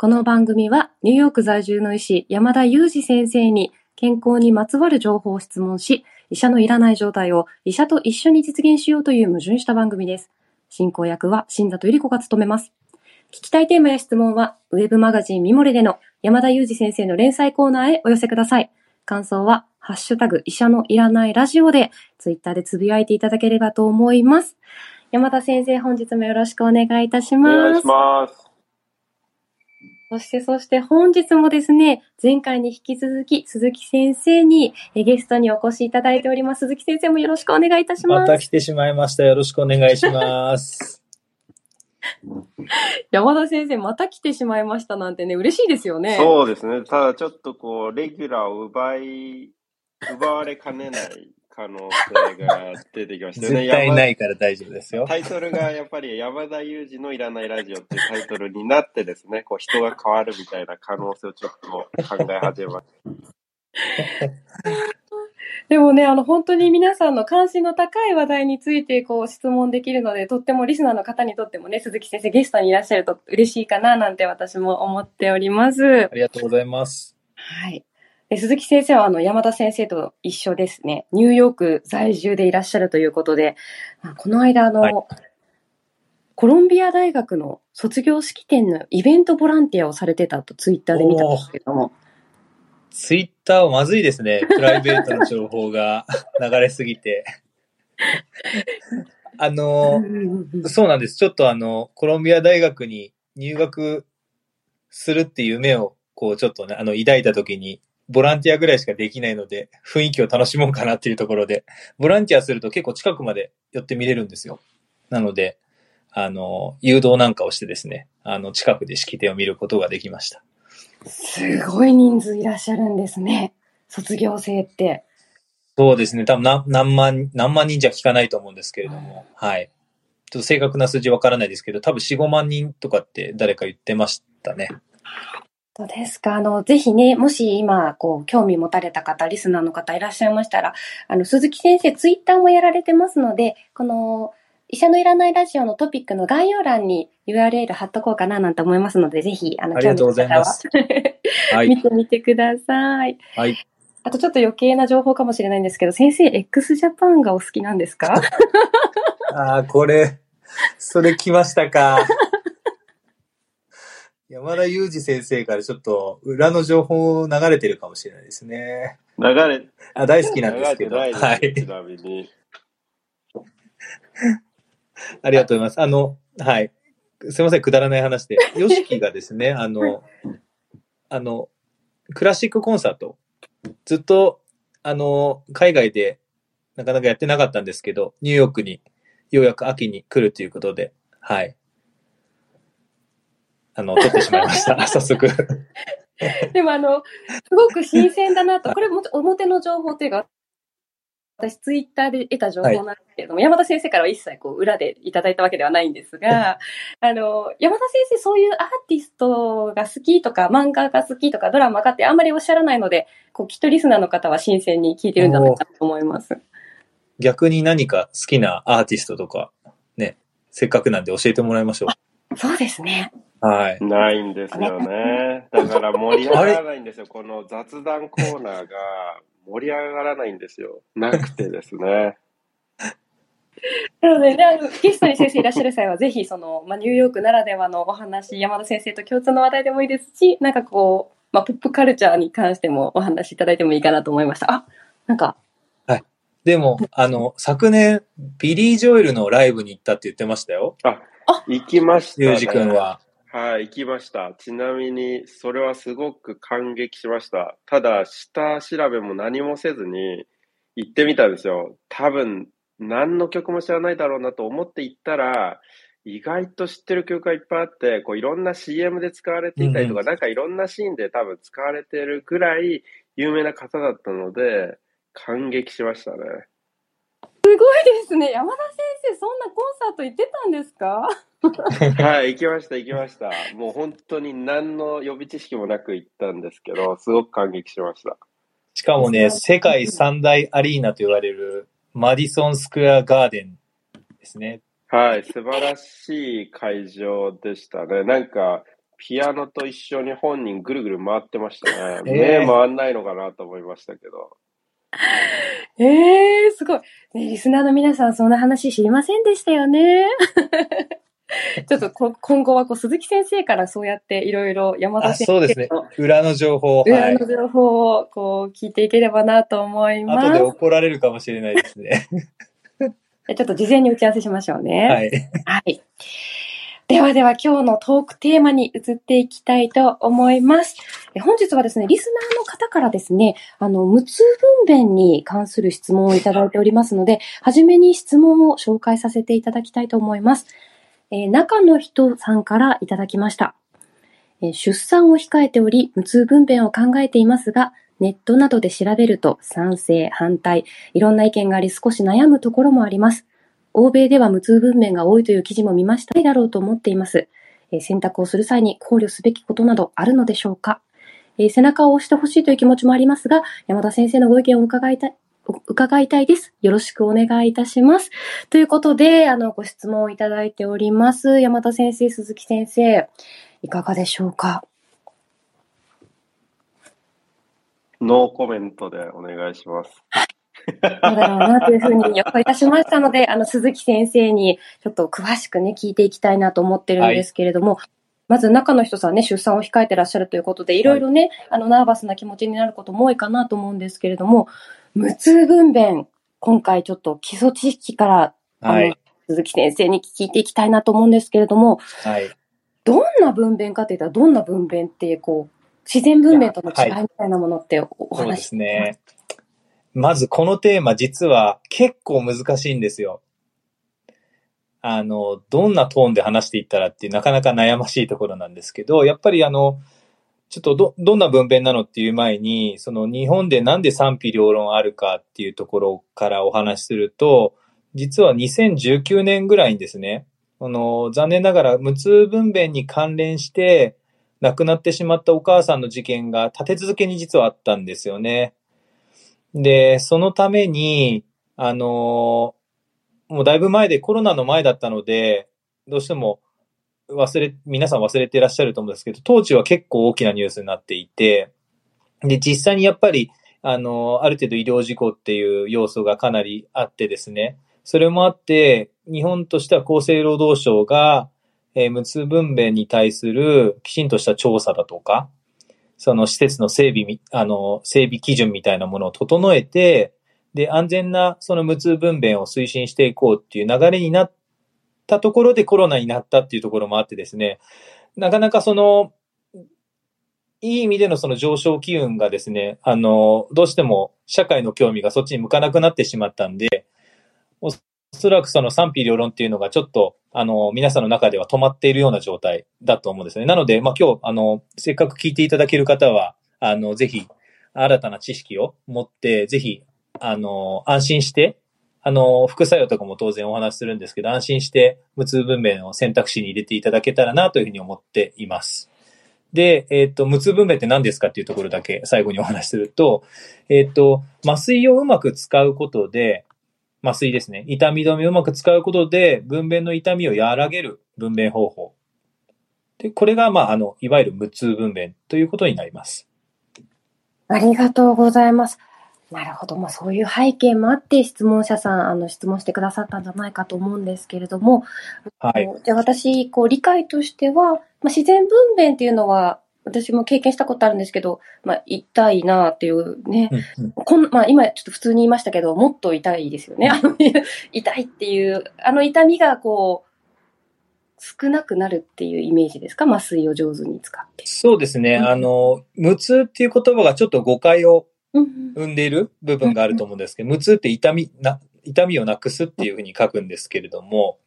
この番組はニューヨーク在住の医師山田裕二先生に健康にまつわる情報を質問し、医者のいらない状態を医者と一緒に実現しようという矛盾した番組です。進行役は新里ゆり子が務めます。聞きたいテーマや質問は、ウェブマガジンミモレでの山田裕二先生の連載コーナーへお寄せください。感想は、ハッシュタグ医者のいらないラジオで、ツイッターでつぶやいていただければと思います。山田先生、本日もよろしくお願いいたしますお願いします。そして、そして本日もですね、前回に引き続き、鈴木先生にえゲストにお越しいただいております。鈴木先生もよろしくお願いいたしま。ますた来てしまいました。よろしくお願いします。山田先生、また来てしまいましたなんてね、嬉しいですよね。そうですね。ただちょっとこう、レギュラーを奪い、奪われかねない可能性が出てきました よね。絶対ないから大丈夫ですよ。タイトルがやっぱり山田裕二のいらないラジオっていうタイトルになってですね、こう人が変わるみたいな可能性をちょっと考え始めました。でもね、あの、本当に皆さんの関心の高い話題について、こう、質問できるので、とってもリスナーの方にとってもね、鈴木先生ゲストにいらっしゃると嬉しいかな、なんて私も思っておりますあ。りがとうございます。はい。で鈴木先生は、あの、山田先生と一緒ですね、ニューヨーク在住でいらっしゃるということで、まあこの間、あの、はいコロンビア大学の卒業式典のイベントボランティアをされてたとツイッターで見たんですけども、ツイッターはまずいですね。プライベートの情報が流れすぎて。あの、そうなんです。ちょっとあの、コロンビア大学に入学するっていう夢を、こう、ちょっとね、あの、抱いた時に、ボランティアぐらいしかできないので、雰囲気を楽しもうかなっていうところで、ボランティアすると結構近くまで寄って見れるんですよ。なので、あの、誘導なんかをしてですね、あの、近くで式典を見ることができました。すごい人数いらっしゃるんですね。卒業生って。そうですね。多分何何万、何万人じゃ聞かないと思うんですけれども、はい。ちょっと正確な数字わからないですけど、多分4、5万人とかって誰か言ってましたね。どうですかあの、ぜひね、もし今、こう、興味持たれた方、リスナーの方いらっしゃいましたら、あの、鈴木先生、ツイッターもやられてますので、この、医者のいらないラジオのトピックの概要欄に URL 貼っとこうかななんて思いますので、ぜひ、あの、ありがとうございま興す はい。見てみてください。はい。あとちょっと余計な情報かもしれないんですけど、先生、x ジャパンがお好きなんですか？ああ、これ、それ来ましたか。山田裕二先生からちょっと裏の情報流れてるかもしれないですね。流れ、あ大好きなんですけど。はい。ち。なみに。ありがとうございます。あの、はい。すいません、くだらない話で。ヨシキがですね、あの、あの、クラシックコンサート、ずっと、あの、海外でなかなかやってなかったんですけど、ニューヨークにようやく秋に来るということで、はい。あの、撮ってしまいました。早速。でもあの、すごく新鮮だなと、これも表の情報というか、私ツイッターで得た情報なんですけれども、山田先生からは一切こう裏でいただいたわけではないんですが、あの、山田先生そういうアーティストが好きとか、漫画が好きとか、ドラマがってあんまりおっしゃらないので、こう、きっとリスナーの方は新鮮に聞いてるんじゃないかと思います。逆に何か好きなアーティストとか、ね、せっかくなんで教えてもらいましょそうですね。う。はい。ないんですよね。だから盛り上がらないんですよ。この雑談コーナーが盛り上がらないんですよ。なくてですね。なのでね、ゲストに先生いらっしゃる際は、ぜひ、その、まあ、ニューヨークならではのお話、山田先生と共通の話題でもいいですし、なんかこう、まあ、ポップカルチャーに関してもお話しいただいてもいいかなと思いました。あ、なんか、でも、あの、昨年、ビリー・ジョエルのライブに行ったって言ってましたよ。行きました、ね。ユージ君は。はい、行きました。ちなみに、それはすごく感激しました。ただ、下調べも何もせずに行ってみたんですよ。多分、何の曲も知らないだろうなと思って行ったら、意外と知ってる曲がいっぱいあって、こういろんな CM で使われていたりとか、うんなんかいろんなシーンで多分使われてるぐらい有名な方だったので、感激しましたね。すごいですね。山田先生、そんなコンサート行ってたんですか？はい、行きました、行きました。もう本当に何の予備知識もなく行ったんですけど、すごく感激しました。しかもね、世界三大アリーナと言われるマディソンスクエアガーデンですね。はい、素晴らしい会場でしたね。なんか、ピアノと一緒に本人ぐるぐる回ってましたね。えー目回んないのかなと思いましたけど。ええすごい。ね、リスナーの皆さん、そんな話知りませんでしたよね。ちょっとこ今後はこう鈴木先生からそうやっていろいろ山田あ先そうですね生の。裏の情報。はい裏の。情報をこう聞いていければなと思います。後で怒られるかもしれないですね。ちょっと事前に打ち合わせしましょうね。はい。はい。ではでは今日のトークテーマに移っていきたいと思います。本日はですね、リスナーの方からですね、あの、無痛分娩に関する質問をいただいておりますので、はじめに質問を紹介させていただきたいと思います。えー中の人さんからいただきました。出産を控えており、無痛分娩を考えていますが、ネットなどで調べると賛成、反対、いろんな意見があり少し悩むところもあります。欧米では無痛分娩が多いという記事も見ましたいだろうと思っています。えー選択をする際に考慮すべきことなどあるのでしょうか、えー背中を押してほしいという気持ちもありますが、山田先生のご意見を伺いたい、伺いたいです。よろしくお願いいたします。ということで、あの、ご質問をいただいております。山田先生、鈴木先生、いかがでしょうか？ノーコメントでお願いします。そうだろうなというふうに予想いたしましたので、あの、鈴木先生にちょっと詳しくね、聞いていきたいなと思ってるんですけれども、まず中の人さんね、出産を控えてらっしゃるということで、いろいろね、あの、ナーバスな気持ちになることも多いかなと思うんですけれども、無痛分娩、今回ちょっと基礎知識から、はい。鈴木先生に聞いていきたいなと思うんですけれども、はい。どんな分娩かって言ったら、どんな分娩って、こう、自然分娩との違いみたいなものっておおそうで話しすね。まずこのテーマ実は結構難しいんですよ。あの、どんなトーンで話していったらっていうなかなか悩ましいところなんですけど、やっぱりあの、ちょっとど、どんな分娩なのっていう前に、その日本でなんで賛否両論あるかっていうところからお話しすると、実は2019年ぐらいにですね、あの、残念ながら無痛分娩に関連して亡くなってしまったお母さんの事件が立て続けに実はあったんですよね。で、そのために、あの、もうだいぶ前でコロナの前だったので、どうしても忘れ、皆さん忘れていらっしゃると思うんですけど、当時は結構大きなニュースになっていて、で、実際にやっぱり、あの、ある程度医療事故っていう要素がかなりあってですね、それもあって、日本としては厚生労働省が、えー無痛分娩に対するきちんとした調査だとか、その施設の整備、あの、整備基準みたいなものを整えて、で、安全なその無痛分娩を推進していこうっていう流れになったところでコロナになったっていうところもあってですね、なかなかその、いい意味でのその上昇機運がですね、あの、どうしても社会の興味がそっちに向かなくなってしまったんで、おそらくその賛否両論っていうのがちょっと、あの、皆さんの中では止まっているような状態だと思うんですね。なので、まあ、今日、あの、せっかく聞いていただける方は、あの、ぜひ、新たな知識を持って、ぜひ、あの、安心して、あの、副作用とかも当然お話しするんですけど、安心して無痛分娩を選択肢に入れていただけたらなというふうに思っています。で、えっ、と、無痛分娩って何ですかっていうところだけ最後にお話しすると、えっ、と、麻酔をうまく使うことで、麻酔ですね。痛み止めをうまく使うことで、分娩の痛みを和らげる分娩方法。で、これが、まあ、あの、いわゆる無痛分娩ということになります。ありがとうございます。なるほど。まあそういう背景もあって質問者さん、あの質問してくださったんじゃないかと思うんですけれども、はい。じゃあ私、こう理解としては、まあ、自然分娩っていうのは、私も経験したことあるんですけど、まあ痛いなっていうね。うんうんこんまあ今ちょっと普通に言いましたけど、もっと痛いですよね。あの 痛いっていう、あの痛みがこう、少なくなるっていうイメージですか？麻酔を上手に使って。そうですね。うんあの、無痛っていう言葉がちょっと誤解を生んでいる部分があると思うんですけど、無痛って痛み、な、痛みをなくすっていうふうに書くんですけれども、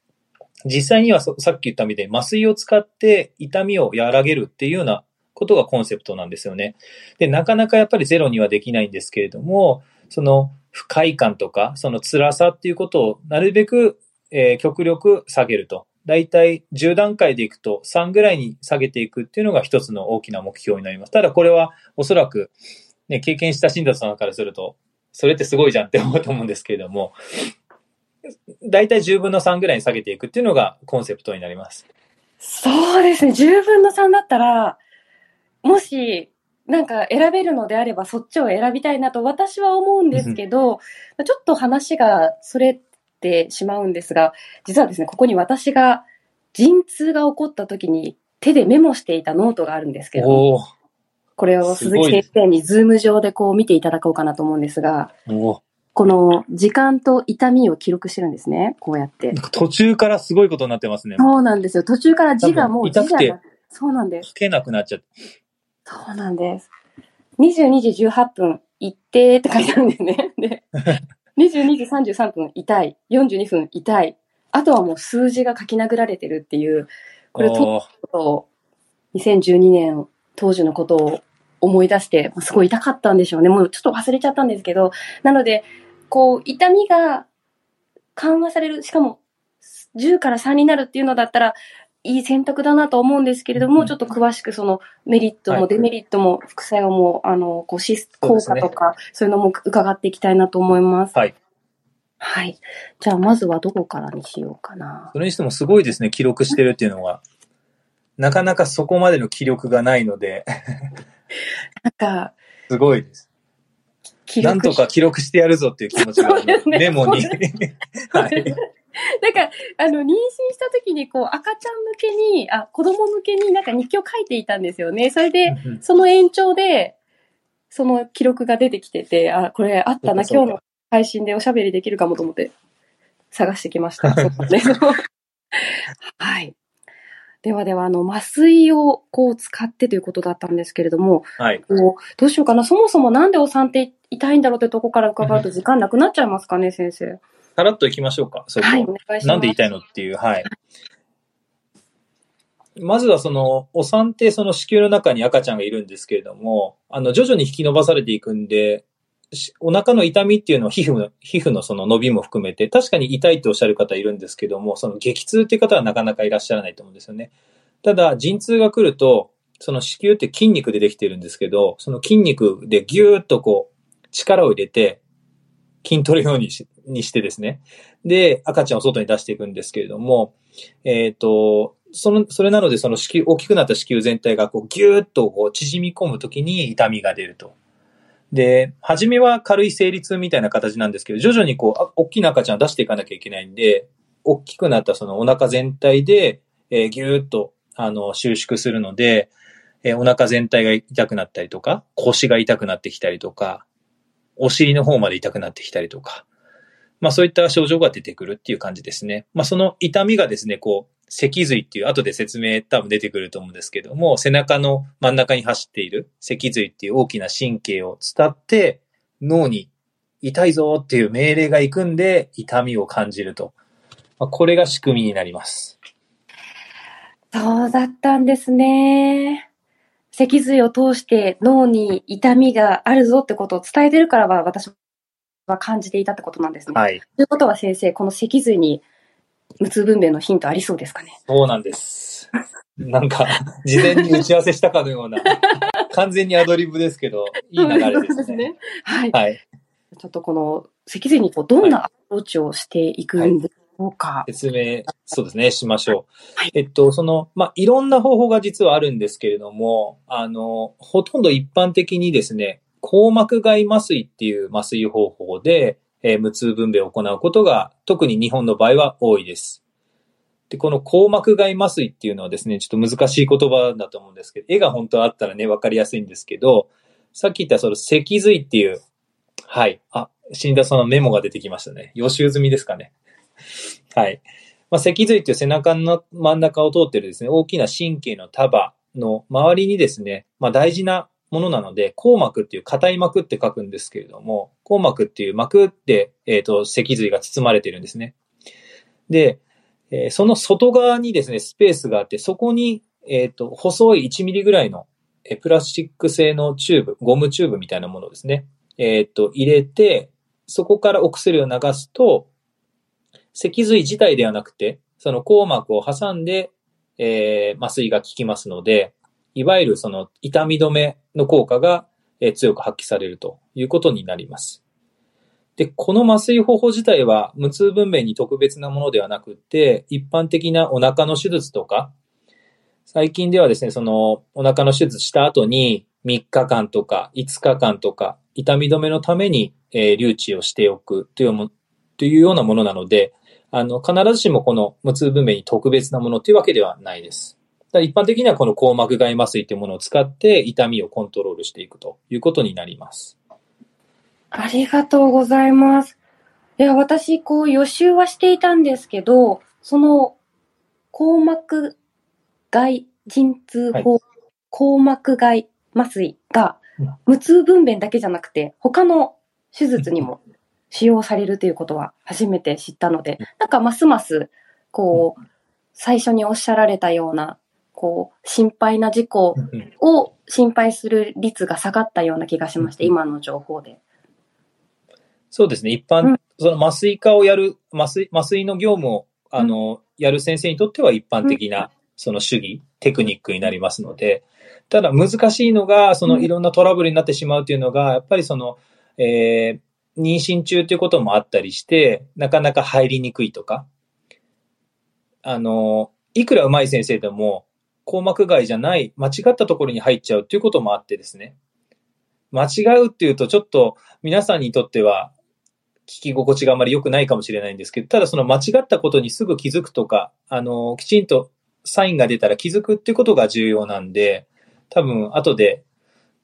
実際にはそさっき言ったみたいに麻酔を使って痛みを和らげるっていうようなことがコンセプトなんですよね。で、なかなかやっぱりゼロにはできないんですけれども、その不快感とか、その辛さっていうことをなるべく、えー極力下げると。だいたい10段階でいくと3ぐらいに下げていくっていうのが一つの大きな目標になります。ただこれはおそらく、ね、経験した新達さんからすると、それってすごいじゃんって思うと思うんですけれども、だいたい10分の3ぐらいに下げていくっていうのがコンセプトになります。そうですね。10分の3だったら、もし、なんか選べるのであればそっちを選びたいなと私は思うんですけど、ちょっと話がそれてしまうんですが、実はですね、ここに私が陣痛が起こった時に手でメモしていたノートがあるんですけど、これを鈴木先生にズーム上でこう見ていただこうかなと思うんですが、この時間と痛みを記録してるんですね。こうやって。途中からすごいことになってますね。そうなんですよ。途中から字がもう痛くて。そうなんです。書けなくなっちゃって。そうなんです。22時18分、行ってって書いてあるんですね。で、22時33分、痛い。42分、痛い。あとはもう数字が書き殴られてるっていう、これ、と2012年当時のことを思い出して、すごい痛かったんでしょうね。もうちょっと忘れちゃったんですけど、なので、こう、痛みが緩和される、しかも10から3になるっていうのだったら、いい選択だなと思うんですけれども、ちょっと詳しくそのメリットもデメリットも副作用も、あの、こう、シス、効果とか、そういうのも伺っていきたいなと思います。はい。はい。じゃあ、まずはどこからにしようかな。それにしてもすごいですね、記録してるっていうのは。なかなかそこまでの記録がないので なんか、すごいです。なんとか記録してやるぞっていう気持ちが、ね、メモに はい。なんか、あの、妊娠した時に、こう、赤ちゃん向けに、あ、子供向けになんか日記を書いていたんですよね。それで、その延長で、その記録が出てきてて、あ、これあったな、今日の配信でおしゃべりできるかもと思って探してきました。はい。ではでは、あの、麻酔をこう使ってということだったんですけれども、はい。こうどうしようかな。そもそもなんでお産って痛いんだろうってとこから伺うと時間なくなっちゃいますかね、先生。さらっといきましょうか。そはい、お願いします。なんで痛いのっていう、はい。まずはその、お産ってその子宮の中に赤ちゃんがいるんですけれども、あの、徐々に引き伸ばされていくんで、お腹の痛みっていうのは皮膚の、皮膚のその伸びも含めて、確かに痛いっておっしゃる方いるんですけども、その激痛っていう方はなかなかいらっしゃらないと思うんですよね。ただ、陣痛が来ると、その子宮って筋肉でできてるんですけど、その筋肉でギューッとこう、力を入れて、筋トレようにしにしてですね。で、赤ちゃんを外に出していくんですけれども、えっ、ー、と、その、それなので、その子宮、大きくなった子宮全体がこうギューッとこう縮み込むときに痛みが出ると。で、初めは軽い生理痛みたいな形なんですけど、徐々にこう、大きな赤ちゃんを出していかなきゃいけないんで、大きくなったそのお腹全体で、えー、ぎゅーっと、あの、収縮するので、えー、お腹全体が痛くなったりとか、腰が痛くなってきたりとか、お尻の方まで痛くなってきたりとか、まあそういった症状が出てくるっていう感じですね。まあその痛みがですね、こう、脊髄っていう、後で説明多分出てくると思うんですけども、背中の真ん中に走っている脊髄っていう大きな神経を伝って、脳に痛いぞっていう命令が行くんで、痛みを感じると。まあ、これが仕組みになります。そうだったんですね。脊髄を通して脳に痛みがあるぞってことを伝えてるからは私は感じていたってことなんですね。はい。ということは先生、この脊髄に無痛分娩のヒントありそうですかね？そうなんです。なんか、事前に打ち合わせしたかのような、完全にアドリブですけど、いい流れですね。すねはい。はい。ちょっとこの、脊髄にこうどんなアプローチをしていくんでし説明、そうですね、しましょう。はい、えっと、その、まあ、いろんな方法が実はあるんですけれども、あの、ほとんど一般的にですね、硬膜外麻酔っていう麻酔方法で、えー、無痛分娩を行うことが、特に日本の場合は多いです。で、この硬膜外麻酔っていうのはですね、ちょっと難しい言葉だと思うんですけど、絵が本当はあったらね、わかりやすいんですけど、さっき言ったその脊髄っていう、はい。あ、死んだそのメモが出てきましたね。予習済みですかね。はい。まあ、脊髄っていう背中の真ん中を通ってるですね、大きな神経の束の周りにですね、まあ、大事なものなので、硬膜っていう硬い膜って書くんですけれども、硬膜っていう膜って、えっ、ー、と、脊髄が包まれてるんですね。で、えー、その外側にですね、スペースがあって、そこに、えっ、ー、と、細い1ミリぐらいの、えプラスチック製のチューブ、ゴムチューブみたいなものですね。えっ、と、入れて、そこからお薬を流すと、脊髄自体ではなくて、その硬膜を挟んで、え麻酔が効きますので、いわゆるその痛み止めの効果が強く発揮されるということになります。で、この麻酔方法自体は無痛分娩に特別なものではなくて、一般的なお腹の手術とか、最近ではですね、その、お腹の手術した後に、3日間とか5日間とか、痛み止めのために、えー、留置をしておくというも、というようなものなので、あの、必ずしもこの無痛分娩に特別なものというわけではないです。一般的にはこの硬膜外麻酔というものを使って痛みをコントロールしていくということになります。ありがとうございます。いや、私、こう予習はしていたんですけど、その、硬膜外陣痛法、はい、硬膜外麻酔が、無痛分娩だけじゃなくて、他の手術にも使用されるということは初めて知ったので、なんかますます、こう、最初におっしゃられたような、こう、心配な事故を心配する率が下がったような気がしまして、今の情報で。そうですね。一般、うん、その麻酔科をやる、麻酔、麻酔の業務を、あの、うん、やる先生にとっては一般的な、その主義、テクニックになりますので、ただ難しいのが、そのいろんなトラブルになってしまうというのが、やっぱりその、えー、妊娠中ということもあったりして、なかなか入りにくいとか、あの、いくら上手い先生でも、硬膜外じゃない、間違ったところに入っちゃうということもあってですね。間違うっていうと、ちょっと皆さんにとっては聞き心地があまり良くないかもしれないんですけど、ただその間違ったことにすぐ気づくとか、あの、きちんとサインが出たら気づくっていうことが重要なんで、多分後で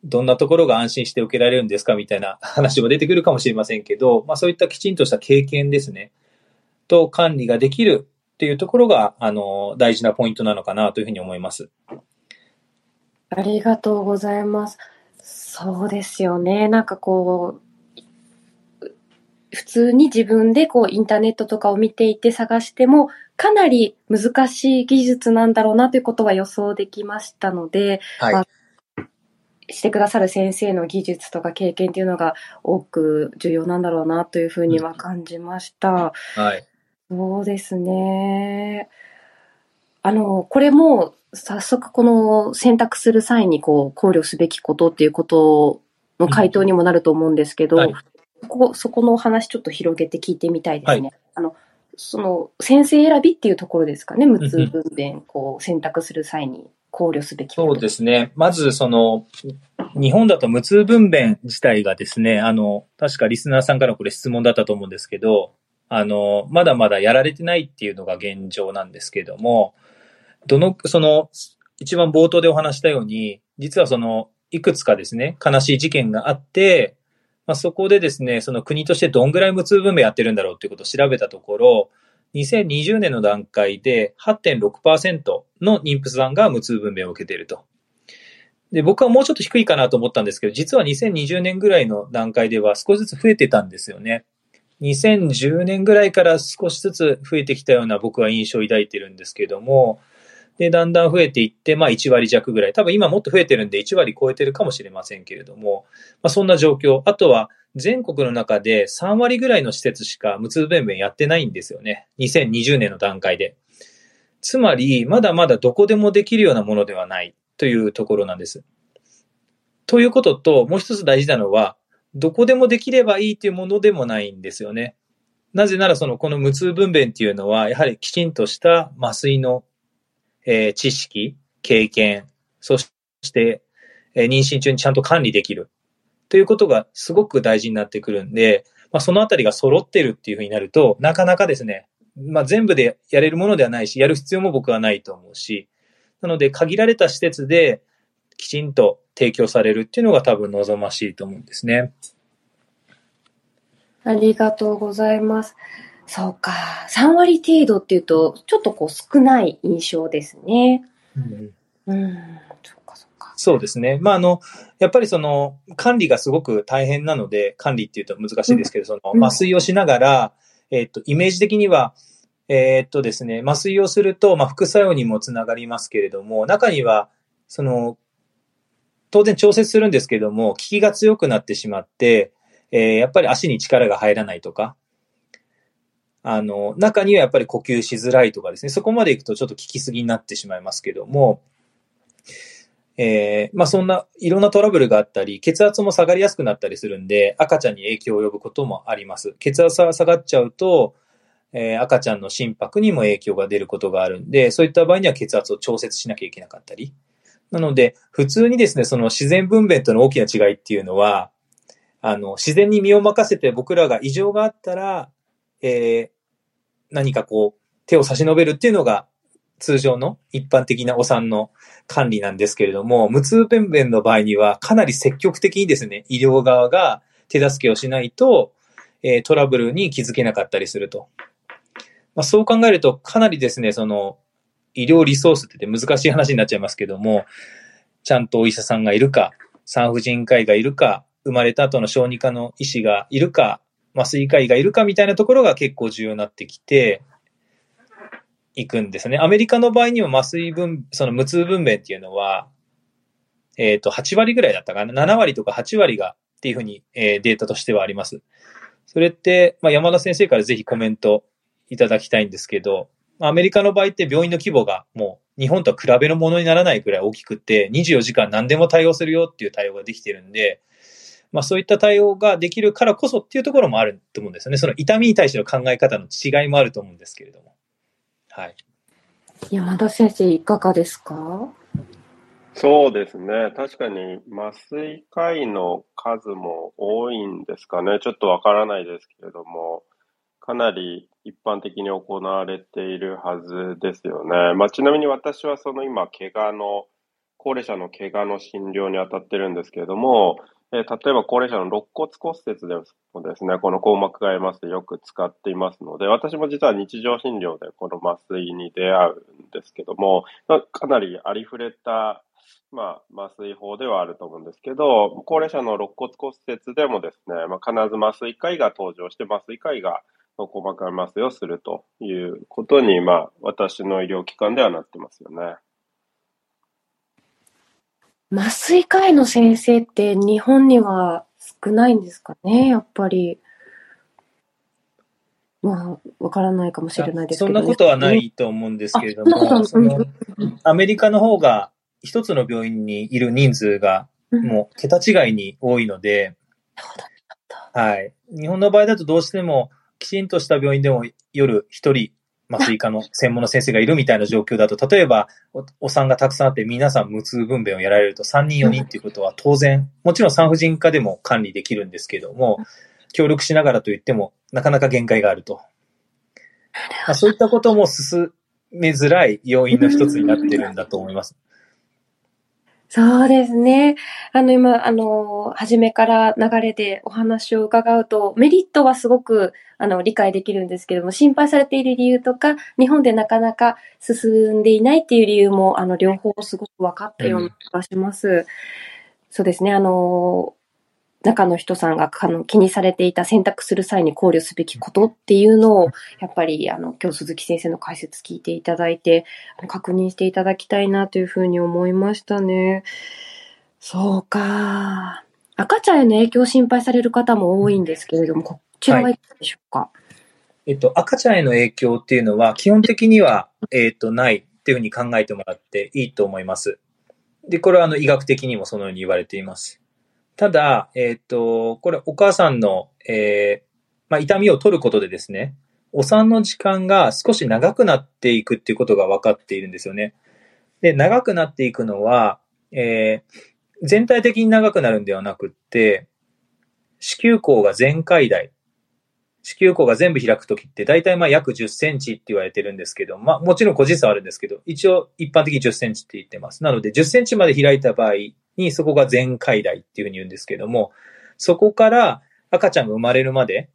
どんなところが安心して受けられるんですかみたいな 話も出てくるかもしれませんけど、まあそういったきちんとした経験ですね、と管理ができるっていうところが、あの、大事なポイントなのかなというふうに思います。ありがとうございます。そうですよね。なんかこう、普通に自分でこうインターネットとかを見ていて探しても、かなり難しい技術なんだろうなということは予想できましたので、はいまあ、してくださる先生の技術とか経験っていうのが多く重要なんだろうなというふうには感じました。うん、はい。そうですね。あの、これも早速この選択する際にこう考慮すべきことっていうことの回答にもなると思うんですけど、うんはい、こそこのお話ちょっと広げて聞いてみたいですね。はい、あの、その、先生選びっていうところですかね、無痛分娩、こう、選択する際に考慮すべきそうですね。まず、その、日本だと無痛分娩自体がですね、あの、確かリスナーさんからこれ質問だったと思うんですけど、あの、まだまだやられてないっていうのが現状なんですけども、どの、その、一番冒頭でお話したように、実はその、いくつかですね、悲しい事件があって、まあ、そこでですね、その国としてどんぐらい無痛分娩やってるんだろうっていうことを調べたところ、2020年の段階で8.6%の妊婦さんが無痛分娩を受けていると。で、僕はもうちょっと低いかなと思ったんですけど、実は2020年ぐらいの段階では少しずつ増えてたんですよね。2010年ぐらいから少しずつ増えてきたような僕は印象を抱いてるんですけども、で、だんだん増えていって、まあ1割弱ぐらい。多分今もっと増えてるんで1割超えてるかもしれませんけれども、まあそんな状況。あとは全国の中で3割ぐらいの施設しか無痛分娩やってないんですよね。2020年の段階で。つまり、まだまだどこでもできるようなものではないというところなんです。ということと、もう一つ大事なのは、どこでもできればいいというものでもないんですよね。なぜならそのこの無痛分娩っていうのは、やはりきちんとした麻酔のえー、知識、経験、そして、えー、妊娠中にちゃんと管理できる。ということがすごく大事になってくるんで、まあ、そのあたりが揃ってるっていうふうになると、なかなかですね、まあ、全部でやれるものではないし、やる必要も僕はないと思うし、なので限られた施設できちんと提供されるっていうのが多分望ましいと思うんですね。ありがとうございます。そうか。3割程度っていうと、ちょっとこう少ない印象ですね。うん。うん。そそうですね。まあ、あの、やっぱりその、管理がすごく大変なので、管理っていうと難しいですけど、その、麻酔をしながら、えっと、イメージ的には、えっとですね、麻酔をすると、まあ、副作用にもつながりますけれども、中には、その、当然調節するんですけども、効きが強くなってしまって、えー、やっぱり足に力が入らないとか、あの、中にはやっぱり呼吸しづらいとかですね、そこまで行くとちょっと効きすぎになってしまいますけども、えー、まあそんないろんなトラブルがあったり、血圧も下がりやすくなったりするんで、赤ちゃんに影響を及ぶこともあります。血圧が下がっちゃうと、えー、赤ちゃんの心拍にも影響が出ることがあるんで、そういった場合には血圧を調節しなきゃいけなかったり。なので、普通にですね、その自然分娩との大きな違いっていうのは、あの、自然に身を任せて僕らが異常があったら、えー、何かこう、手を差し伸べるっていうのが通常の一般的なお産の管理なんですけれども、無痛分娩の場合にはかなり積極的にですね、医療側が手助けをしないと、えー、トラブルに気づけなかったりすると。まあ、そう考えると、かなりですね、その、医療リソースって難しい話になっちゃいますけども、ちゃんとお医者さんがいるか、産婦人科医がいるか、生まれた後の小児科の医師がいるか、麻酔科医がいるかみたいなところが結構重要になってきて、いくんですね。アメリカの場合には麻酔分、その無痛分娩っていうのは、えっ、ー、と、8割ぐらいだったかな。7割とか8割がっていうふうに、えー、データとしてはあります。それって、まあ、山田先生からぜひコメントいただきたいんですけど、アメリカの場合って病院の規模がもう日本とは比べるものにならないくらい大きくて、24時間何でも対応するよっていう対応ができてるんで、まあそういった対応ができるからこそっていうところもあると思うんですよね。その痛みに対しての考え方の違いもあると思うんですけれども。はい。山田先生、いかがですか？そうですね。確かに麻酔科医の数も多いんですかね。ちょっとわからないですけれども、かなり一般的に行われているはずですよね。まあ、ちなみに私はその今、怪我の、高齢者の怪我の診療に当たってるんですけれども、えー、例えば高齢者の肋骨骨折でもですね、この硬膜外麻酔よく使っていますので、私も実は日常診療でこの麻酔に出会うんですけども、かなりありふれたまあ、麻酔法ではあると思うんですけど、高齢者の肋骨骨折でもですね、まあ、必ず麻酔科医が登場して、麻酔科医が細かい麻酔をするということに、まあ、私の医療機関ではなってますよね。麻酔科医の先生って日本には少ないんですかね、やっぱり。まあ、わからないかもしれないですけど、ね、そんなことはないと思うんですけれども、そのアメリカの方が一つの病院にいる人数がもう桁違いに多いので、はい。日本の場合だとどうしてもきちんとした病院でも夜一人麻酔科の専門の先生がいるみたいな状況だと、例えばおお産がたくさんあって皆さん無痛分娩をやられると3人4人っていうことは当然、もちろん産婦人科でも管理できるんですけども、協力しながらと言ってもなかなか限界があると。まあ、そういったことも進めづらい要因の一つになってるんだと思います。そうですね。あの、今、あの、初めから流れでお話を伺うと、メリットはすごく、あの、理解できるんですけども、心配されている理由とか、日本でなかなか進んでいないっていう理由も、あの、両方すごく分かったような気がします。うん、そうですね。あの、中の人さんがあの気にされていた選択する際に考慮すべきことっていうのを、やっぱりあの今日鈴木先生の解説聞いていただいて、確認していただきたいなというふうに思いましたね。そうか。赤ちゃんへの影響を心配される方も多いんですけれども、こちらはいかがでしょうか、はい、えっと、赤ちゃんへの影響っていうのは、基本的には、えっと、ないっていうふうに考えてもらっていいと思います。で、これはあの医学的にもそのように言われています。ただ、えっ、ー、と、これお母さんの、えー、まあ、痛みを取ることでですね、お産の時間が少し長くなっていくっていうことが分かっているんですよね。で、長くなっていくのは、えー、全体的に長くなるんではなくって、子宮口が全開大。子宮口が全部開くときって、大体まあ約10センチって言われてるんですけど、まあもちろん個人差はあるんですけど、一応一般的に10センチって言ってます。なので10センチまで開いた場合、にそこが全開大っていうふうに言うんですけども、そこから赤ちゃんが生まれるまで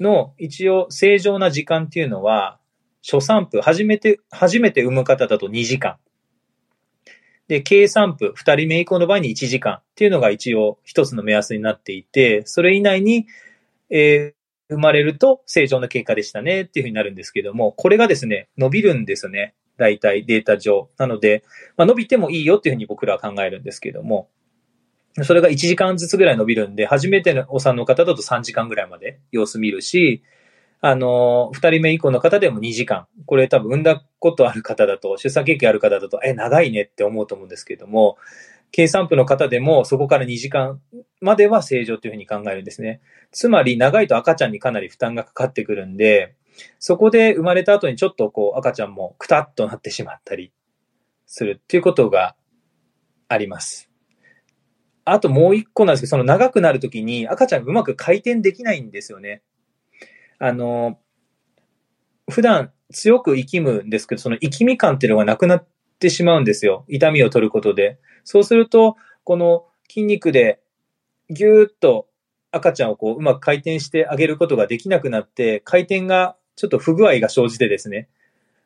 の一応正常な時間っていうのは、初産婦、初めて、初めて産む方だと2時間。で、計産婦、2人目以降の場合に1時間っていうのが一応一つの目安になっていて、それ以内に、えー、生まれると正常な結果でしたねっていうふうになるんですけども、これがですね、伸びるんですね。大体データ上。なので、まあ、伸びてもいいよっていうふうに僕らは考えるんですけども、それが1時間ずつぐらい伸びるんで、初めてのお産の方だと3時間ぐらいまで様子見るし、あの、2人目以降の方でも2時間。これ多分産んだことある方だと、出産経験ある方だと、え、長いねって思うと思うんですけども、計算婦の方でもそこから2時間までは正常というふうに考えるんですね。つまり長いと赤ちゃんにかなり負担がかかってくるんで、そこで生まれた後にちょっとこう赤ちゃんもくたっとなってしまったりするっていうことがあります。あともう一個なんですけど、その長くなるときに赤ちゃんうまく回転できないんですよね。あの、普段強く生きむんですけど、その生きみ感っていうのがなくなってしまうんですよ。痛みを取ることで。そうすると、この筋肉でぎゅーっと赤ちゃんをこううまく回転してあげることができなくなって、回転がちょっと不具合が生じてですね、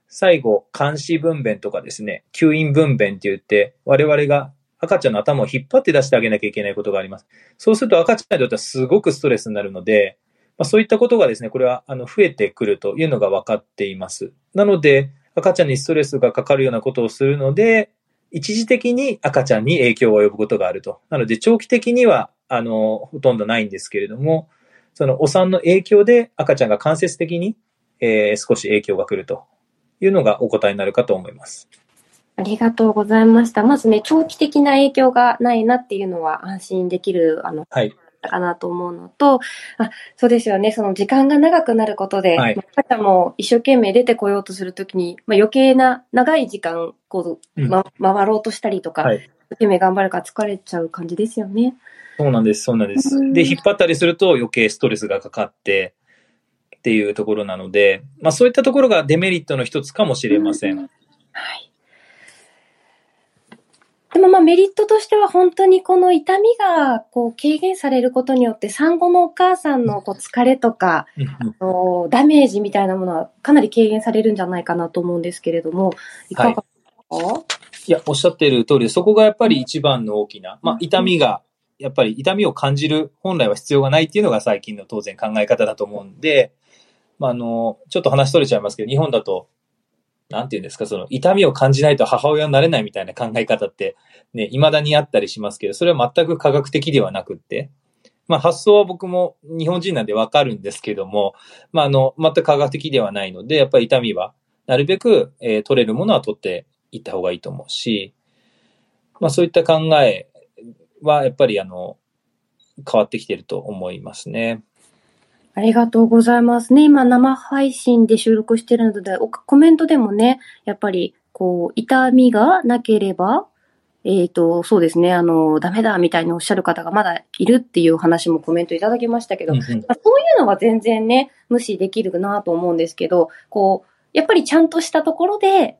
最後、監視分娩とかですね、吸引分娩って言って、我々が赤ちゃんの頭を引っ張って出してあげなきゃいけないことがあります。そうすると赤ちゃんにとってはすごくストレスになるので、まあ、そういったことがですね、これはあの増えてくるというのが分かっています。なので、赤ちゃんにストレスがかかるようなことをするので、一時的に赤ちゃんに影響を及ぶことがあると。なので、長期的には、あの、ほとんどないんですけれども、そのお産の影響で赤ちゃんが間接的に、えー、少し影響が来るというのがお答えになるかと思います。ありがとうございました。まずね、長期的な影響がないなっていうのは安心できる、あの、はい。かなと思うのと、あ、そうですよね。その時間が長くなることで、はい、赤も一生懸命出てこようとするときに、まあ、余計な長い時間、こう、ま、回ろうとしたりとか、はい、一生懸命頑張るから疲れちゃう感じですよね。そうなんです、そうなんです。で、引っ張ったりすると余計ストレスがかかって、っていうところなので、まあそういったところがデメリットの一つかもしれません。はい。でもまあメリットとしては本当にこの痛みがこう軽減されることによって産後のお母さんのこう疲れとかダメージみたいなものはかなり軽減されるんじゃないかなと思うんですけれども、いかがですか、はい、いや、おっしゃっている通りで、そこがやっぱり一番の大きな、まあ痛みが、やっぱり痛みを感じる本来は必要がないっていうのが最近の当然考え方だと思うんで、まあ、あの、ちょっと話取れちゃいますけど、日本だとなんていうんですか、その痛みを感じないと母親になれないみたいな考え方って、ね、未だにあったりしますけど、それは全く科学的ではなくって、まあ発想は僕も日本人なんでわかるんですけども、まああの、全く科学的ではないので、やっぱり痛みは、なるべく、えー、取れるものは取っていった方がいいと思うし、まあそういった考えはやっぱりあの、変わってきてると思いますね。ありがとうございますね。今生配信で収録してるので、コメントでもね、やっぱり、こう、痛みがなければ、えっ、ー、と、そうですね、あの、ダメだみたいにおっしゃる方がまだいるっていう話もコメントいただきましたけど、まあ、そういうのは全然ね、無視できるなと思うんですけど、こう、やっぱりちゃんとしたところで、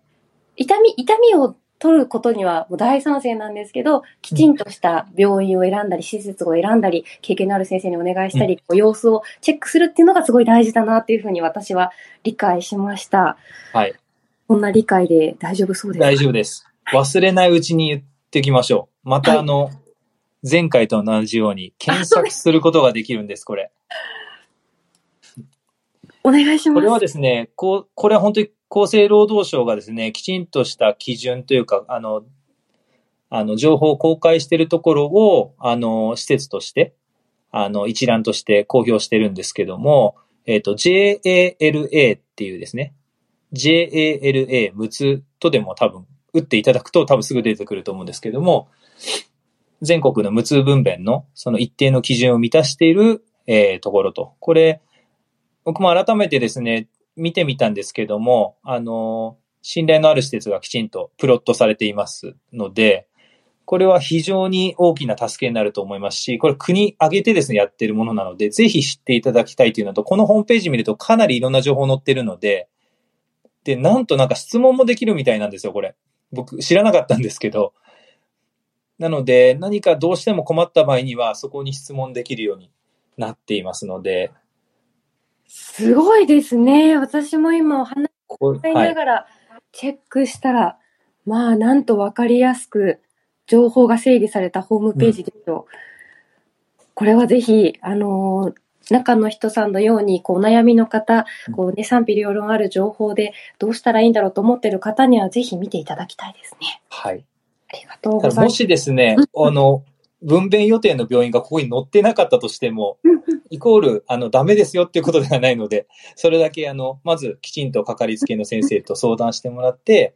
痛み、痛みを取ることにはもう大賛成なんですけど、きちんとした病院を選んだり、施設を選んだり、経験のある先生にお願いしたり、こう様子をチェックするっていうのがすごい大事だなっていうふうに私は理解しました。はい。こんな理解で大丈夫そうですか？大丈夫です。忘れないうちに言ってきましょう。またあの、はい、前回と同じように検索することができるんです、これ。お願いします。これはですね、こう、これは本当に厚生労働省がですね、きちんとした基準というか、あの、あの、情報を公開しているところを、あの、施設として、あの、一覧として公表してるんですけども、えっ、ー、と、JALA っていうですね、JALA、無痛とでも多分、打っていただくと多分すぐ出てくると思うんですけども、全国の無痛分娩のその一定の基準を満たしている、えー、ところと。これ、僕も改めてですね、見てみたんですけども、あの、信頼のある施設がきちんとプロットされていますので、これは非常に大きな助けになると思いますし、これ国挙げてですね、やってるものなので、ぜひ知っていただきたいというのと、このホームページ見るとかなりいろんな情報載ってるので、で、なんとなんか質問もできるみたいなんですよ、これ。僕知らなかったんですけど。なので、何かどうしても困った場合には、そこに質問できるようになっていますので、すごいですね。私も今お話しながらチェックしたら、はい、まあ、なんとわかりやすく情報が整理されたホームページですよ。うん、これはぜひ、あのー中の人さんのように、こう、お悩みの方、こうね、賛否両論ある情報で、どうしたらいいんだろうと思ってる方には、ぜひ見ていただきたいですね。はい。ありがとうございます。もしですね、あの、分娩予定の病院がここに載ってなかったとしても、イコール、あの、ダメですよっていうことではないので、それだけ、あの、まずきちんとかかりつけの先生と相談してもらって、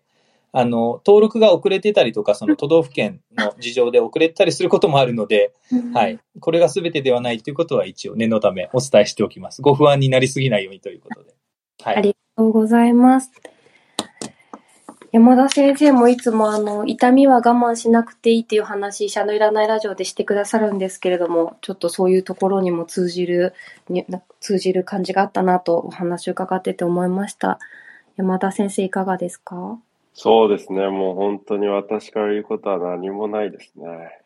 あの、登録が遅れてたりとか、その都道府県の事情で遅れたりすることもあるので、はい。これが全てではないということは一応念のためお伝えしておきます。ご不安になりすぎないようにということで。はい。ありがとうございます。山田先生もいつもあの、痛みは我慢しなくていいっていう話、医者のいらないラジオでしてくださるんですけれども、ちょっとそういうところにも通じる、通じる感じがあったなとお話を伺ってて思いました。山田先生いかがですか？そうですね。もう本当に私から言うことは何もないですね。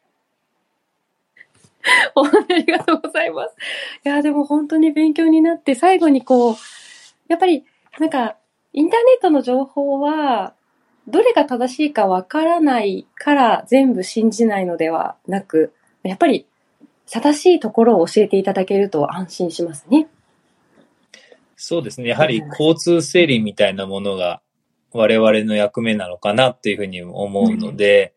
本当にありがとうございます。いや、でも本当に勉強になって、最後にこう、やっぱり、なんか、インターネットの情報は、どれが正しいかわからないから全部信じないのではなく、やっぱり、正しいところを教えていただけると安心しますね。そうですね。やはり交通整理みたいなものが我々の役目なのかなっていうふうに思うので、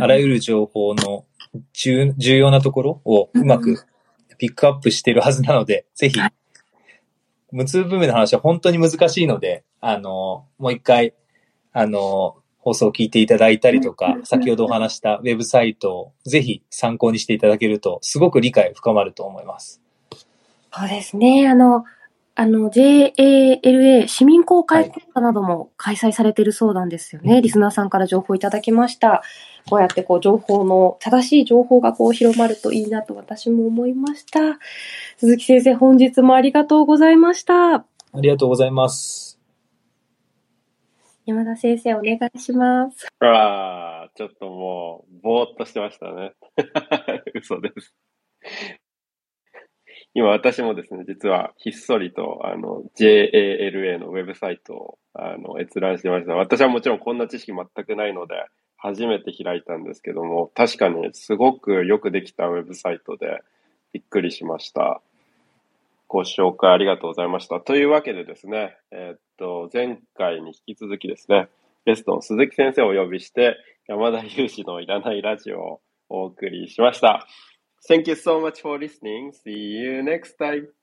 あらゆる情報の重重要なところをうまくピックアップしているはずなので、ぜひ、無痛分娩の話は本当に難しいので、あの、もう一回、あの、放送を聞いていただいたりとか、先ほどお話したウェブサイトをぜひ参考にしていただけると、すごく理解深まると思います。そうですね。あの、あの、JALA 市民公開講座なども開催されているそうなんですよね。リスナーさんから情報いただきました。こうやってこう情報の、正しい情報がこう広まるといいなと私も思いました。鈴木先生、本日もありがとうございました。ありがとうございます。山田先生、お願いします。ああ、ちょっともう、ぼーっとしてましたね。嘘です。今私もですね、実はひっそりと、あの、JALA のウェブサイトを、あの、閲覧してました。私はもちろんこんな知識全くないので、初めて開いたんですけども、確かにすごくよくできたウェブサイトで、びっくりしました。ご紹介ありがとうございました。というわけでですね、えーっと、前回に引き続きですね、ゲストの鈴木先生をお呼びして、山田裕二のいらないラジオをお送りしました。Thank you so much for listening. See you next time.